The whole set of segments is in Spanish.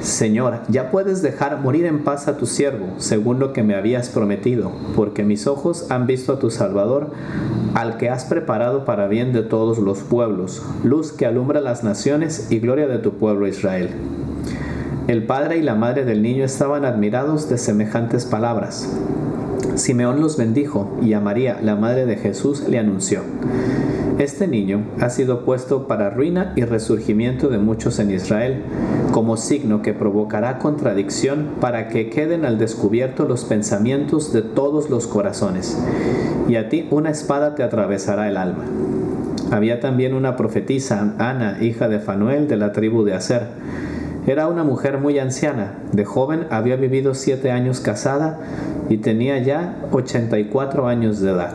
Señor, ya puedes dejar morir en paz a tu siervo, según lo que me habías prometido, porque mis ojos han visto a tu Salvador, al que has preparado para bien de todos los pueblos, luz que alumbra las naciones y gloria de tu pueblo Israel. El padre y la madre del niño estaban admirados de semejantes palabras. Simeón los bendijo y a María, la madre de Jesús, le anunció. Este niño ha sido puesto para ruina y resurgimiento de muchos en Israel, como signo que provocará contradicción para que queden al descubierto los pensamientos de todos los corazones, y a ti una espada te atravesará el alma. Había también una profetisa, Ana, hija de Fanuel, de la tribu de Aser. Era una mujer muy anciana, de joven había vivido siete años casada y tenía ya 84 años de edad.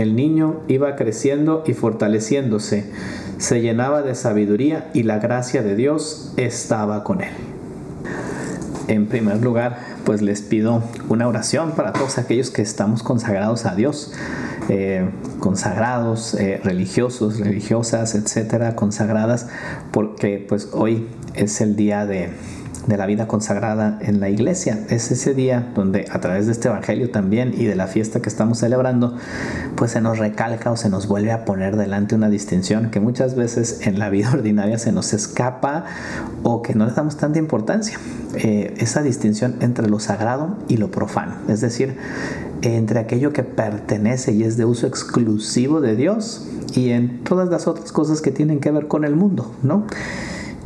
El niño iba creciendo y fortaleciéndose, se llenaba de sabiduría y la gracia de Dios estaba con él. En primer lugar, pues les pido una oración para todos aquellos que estamos consagrados a Dios, eh, consagrados, eh, religiosos, religiosas, etcétera, consagradas, porque pues hoy es el día de, de la vida consagrada en la iglesia. Es ese día donde a través de este evangelio también y de la fiesta que estamos celebrando, pues se nos recalca o se nos vuelve a poner delante una distinción que muchas veces en la vida ordinaria se nos escapa o que no le damos tanta importancia. Eh, esa distinción entre lo sagrado y lo profano, es decir, entre aquello que pertenece y es de uso exclusivo de Dios y en todas las otras cosas que tienen que ver con el mundo, ¿no?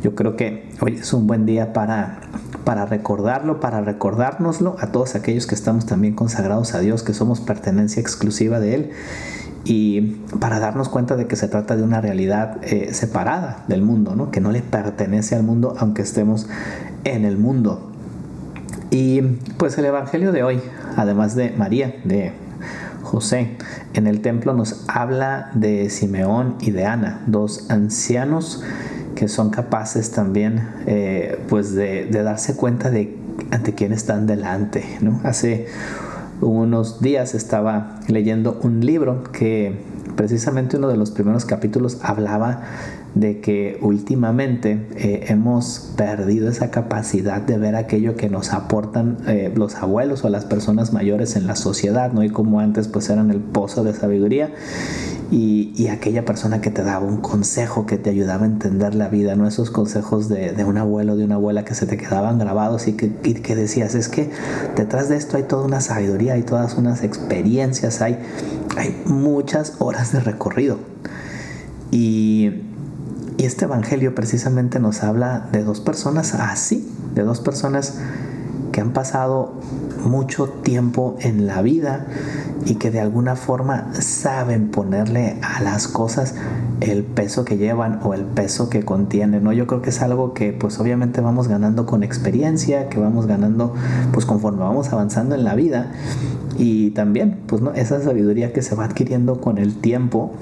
Yo creo que hoy es un buen día para, para recordarlo, para recordárnoslo a todos aquellos que estamos también consagrados a Dios, que somos pertenencia exclusiva de Él y para darnos cuenta de que se trata de una realidad eh, separada del mundo, ¿no? que no le pertenece al mundo aunque estemos en el mundo. Y pues el Evangelio de hoy, además de María, de José, en el templo nos habla de Simeón y de Ana, dos ancianos que son capaces también eh, pues de, darse cuenta de ante quién están delante. ¿no? Hace unos días estaba leyendo un libro que precisamente uno de los primeros capítulos hablaba de que últimamente eh, hemos perdido esa capacidad de ver aquello que nos aportan eh, los abuelos o las personas mayores en la sociedad, ¿no? Y como antes pues eran el pozo de sabiduría y, aquella persona que te daba un consejo que te ayudaba a entender la vida, ¿no? Esos consejos de, un abuelo, de una abuela que se te quedaban grabados y que, que decías, es que detrás de esto hay toda una sabiduría, hay todas unas experiencias, hay, hay muchas horas de recorrido. Y, este Evangelio precisamente nos habla de dos personas así, de dos personas que han pasado mucho tiempo en la vida y que de alguna forma saben ponerle a las cosas el peso que llevan o el peso que contienen, ¿no? Yo creo que es algo que pues obviamente vamos ganando con experiencia, que vamos ganando pues conforme vamos avanzando en la vida y también pues no esa sabiduría que se va adquiriendo con el tiempo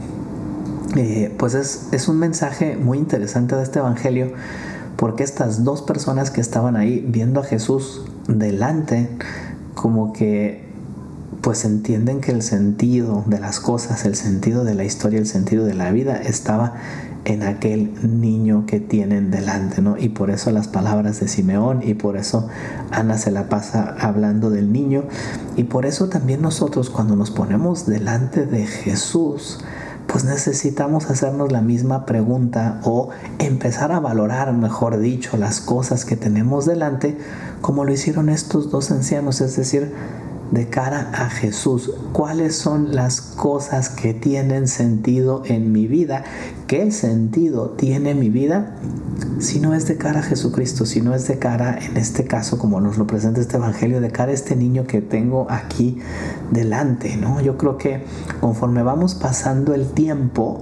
eh, pues es, es un mensaje muy interesante de este evangelio porque estas dos personas que estaban ahí viendo a Jesús delante como que pues entienden que el sentido de las cosas, el sentido de la historia, el sentido de la vida estaba en aquel niño que tienen delante, ¿no? Y por eso las palabras de Simeón y por eso Ana se la pasa hablando del niño y por eso también nosotros cuando nos ponemos delante de Jesús, pues necesitamos hacernos la misma pregunta o empezar a valorar, mejor dicho, las cosas que tenemos delante, como lo hicieron estos dos ancianos, es decir, de cara a Jesús. ¿Cuáles son las cosas que tienen sentido en mi vida? ¿Qué sentido tiene mi vida? Si no es de cara a Jesucristo, si no es de cara, en este caso, como nos lo presenta este Evangelio, de cara a este niño que tengo aquí delante, ¿no? Yo creo que conforme vamos pasando el tiempo,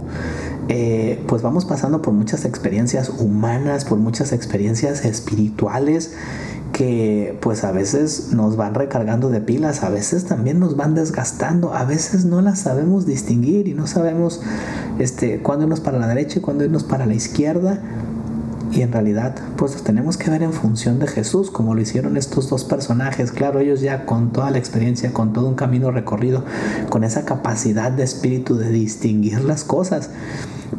eh, pues vamos pasando por muchas experiencias humanas, por muchas experiencias espirituales que pues a veces nos van recargando de pilas, a veces también nos van desgastando, a veces no las sabemos distinguir y no sabemos este, cuándo irnos para la derecha y cuándo irnos para la izquierda. Y en realidad, pues tenemos que ver en función de Jesús, como lo hicieron estos dos personajes. Claro, ellos ya con toda la experiencia, con todo un camino recorrido, con esa capacidad de espíritu de distinguir las cosas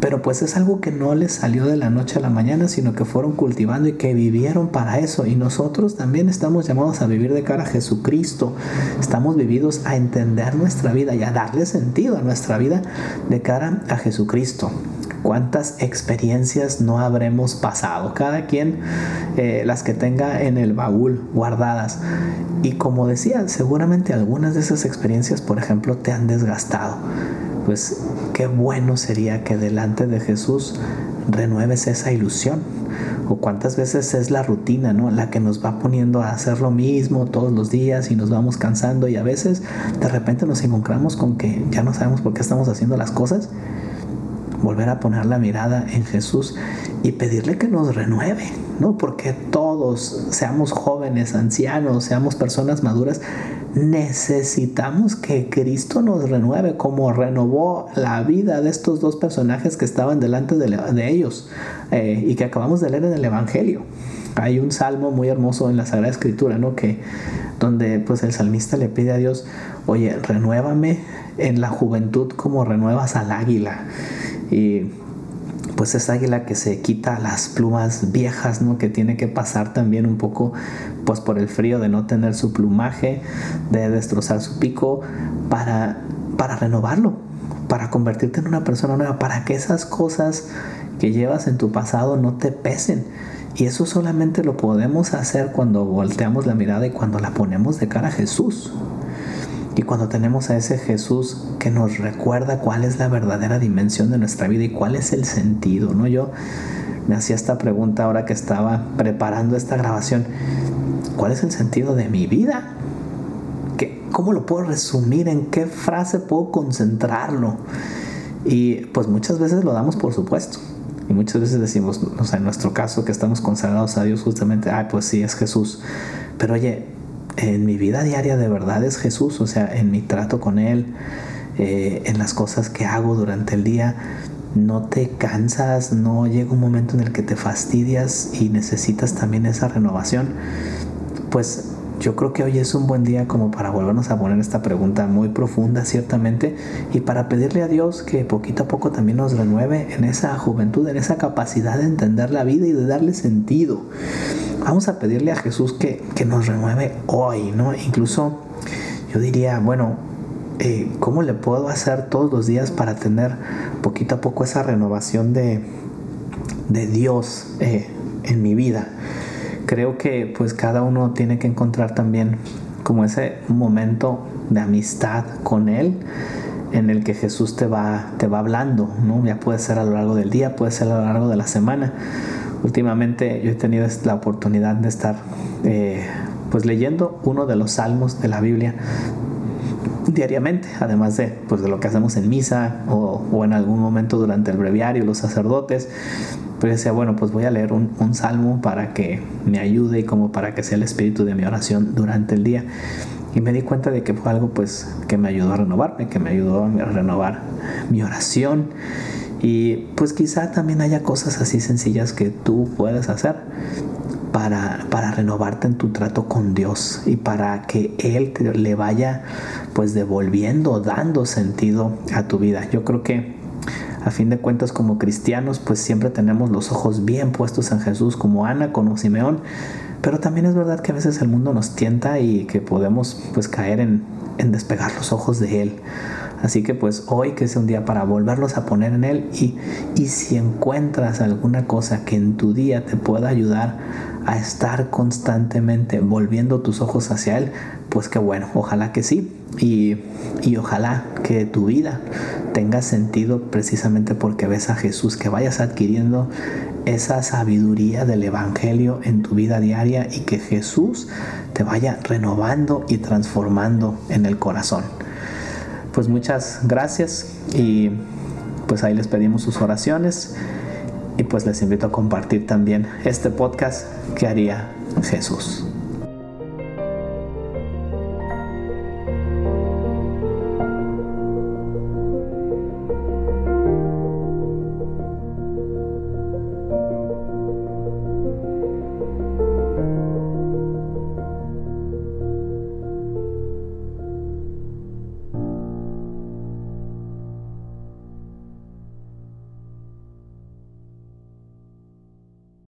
pero pues es algo que no les salió de la noche a la mañana, sino que fueron cultivando y que vivieron para eso. Y nosotros también estamos llamados a vivir de cara a Jesucristo. Estamos vividos a entender nuestra vida y a darle sentido a nuestra vida de cara a Jesucristo. ¿Cuántas experiencias no habremos pasado? Cada quien eh, las que tenga en el baúl guardadas. Y como decía, seguramente algunas de esas experiencias, por ejemplo, te han desgastado pues qué bueno sería que delante de Jesús renueves esa ilusión. O cuántas veces es la rutina, ¿no? La que nos va poniendo a hacer lo mismo todos los días y nos vamos cansando y a veces de repente nos encontramos con que ya no sabemos por qué estamos haciendo las cosas. Volver a poner la mirada en Jesús y pedirle que nos renueve, ¿no? Porque todos, seamos jóvenes, ancianos, seamos personas maduras, necesitamos que Cristo nos renueve como renovó la vida de estos dos personajes que estaban delante de, ellos eh, y que acabamos de leer en el Evangelio. Hay un salmo muy hermoso en la Sagrada Escritura, ¿no? Que donde pues el salmista le pide a Dios, oye, renuévame en la juventud como renuevas al águila. Y pues esa águila que se quita las plumas viejas, ¿no? Que tiene que pasar también un poco pues por el frío de no tener su plumaje, de destrozar su pico para para renovarlo, para convertirte en una persona nueva, para que esas cosas que llevas en tu pasado no te pesen. Y eso solamente lo podemos hacer cuando volteamos la mirada y cuando la ponemos de cara a Jesús. Y cuando tenemos a ese Jesús que nos recuerda cuál es la verdadera dimensión de nuestra vida y cuál es el sentido, ¿no? Yo me hacía esta pregunta ahora que estaba preparando esta grabación. ¿Cuál es el sentido de mi vida? ¿Qué, ¿Cómo lo puedo resumir? ¿En qué frase puedo concentrarlo? Y pues muchas veces lo damos por supuesto. Y muchas veces decimos, o sea, en nuestro caso que estamos consagrados a Dios justamente, ay, pues sí, es Jesús. Pero oye, en mi vida diaria de verdad es Jesús, o sea, en mi trato con Él, eh, en las cosas que hago durante el día, no te cansas, no llega un momento en el que te fastidias y necesitas también esa renovación, pues yo creo que hoy es un buen día como para volvernos a poner esta pregunta muy profunda, ciertamente, y para pedirle a Dios que poquito a poco también nos renueve en esa juventud, en esa capacidad de entender la vida y de darle sentido. Vamos a pedirle a Jesús que, nos renueve hoy, ¿no? Incluso yo diría, bueno, eh, ¿cómo le puedo hacer todos los días para tener poquito a poco esa renovación de, de Dios eh, en mi vida? Creo que pues cada uno tiene que encontrar también como ese momento de amistad con Él en el que Jesús te va, te va hablando, ¿no? Ya puede ser a lo largo del día, puede ser a lo largo de la semana. Últimamente yo he tenido la oportunidad de estar eh, pues leyendo uno de los salmos de la Biblia diariamente, además de, pues, de lo que hacemos en misa o, o en algún momento durante el breviario, los sacerdotes. Pero decía, bueno, pues voy a leer un, salmo para que me ayude y como para que sea el espíritu de mi oración durante el día. Y me di cuenta de que fue algo pues que me ayudó a renovarme, que me ayudó a renovar mi oración. Y pues quizá también haya cosas así sencillas que tú puedes hacer para, para renovarte en tu trato con Dios y para que Él le vaya pues devolviendo, dando sentido a tu vida. Yo creo que A fin de cuentas como cristianos pues siempre tenemos los ojos bien puestos en Jesús como Ana, como Simeón, pero también es verdad que a veces el mundo nos tienta y que podemos pues caer en, en despegar los ojos de Él. Así que pues hoy que es un día para volverlos a poner en Él y, y si encuentras alguna cosa que en tu día te pueda ayudar a estar constantemente volviendo tus ojos hacia Él, pues que bueno, ojalá que sí. Y, y, ojalá que tu vida tenga sentido precisamente porque ves a Jesús, que vayas adquiriendo esa sabiduría del Evangelio en tu vida diaria y que Jesús te vaya renovando y transformando en el corazón pues muchas gracias y pues ahí les pedimos sus oraciones y pues les invito a compartir también este podcast que haría Jesús.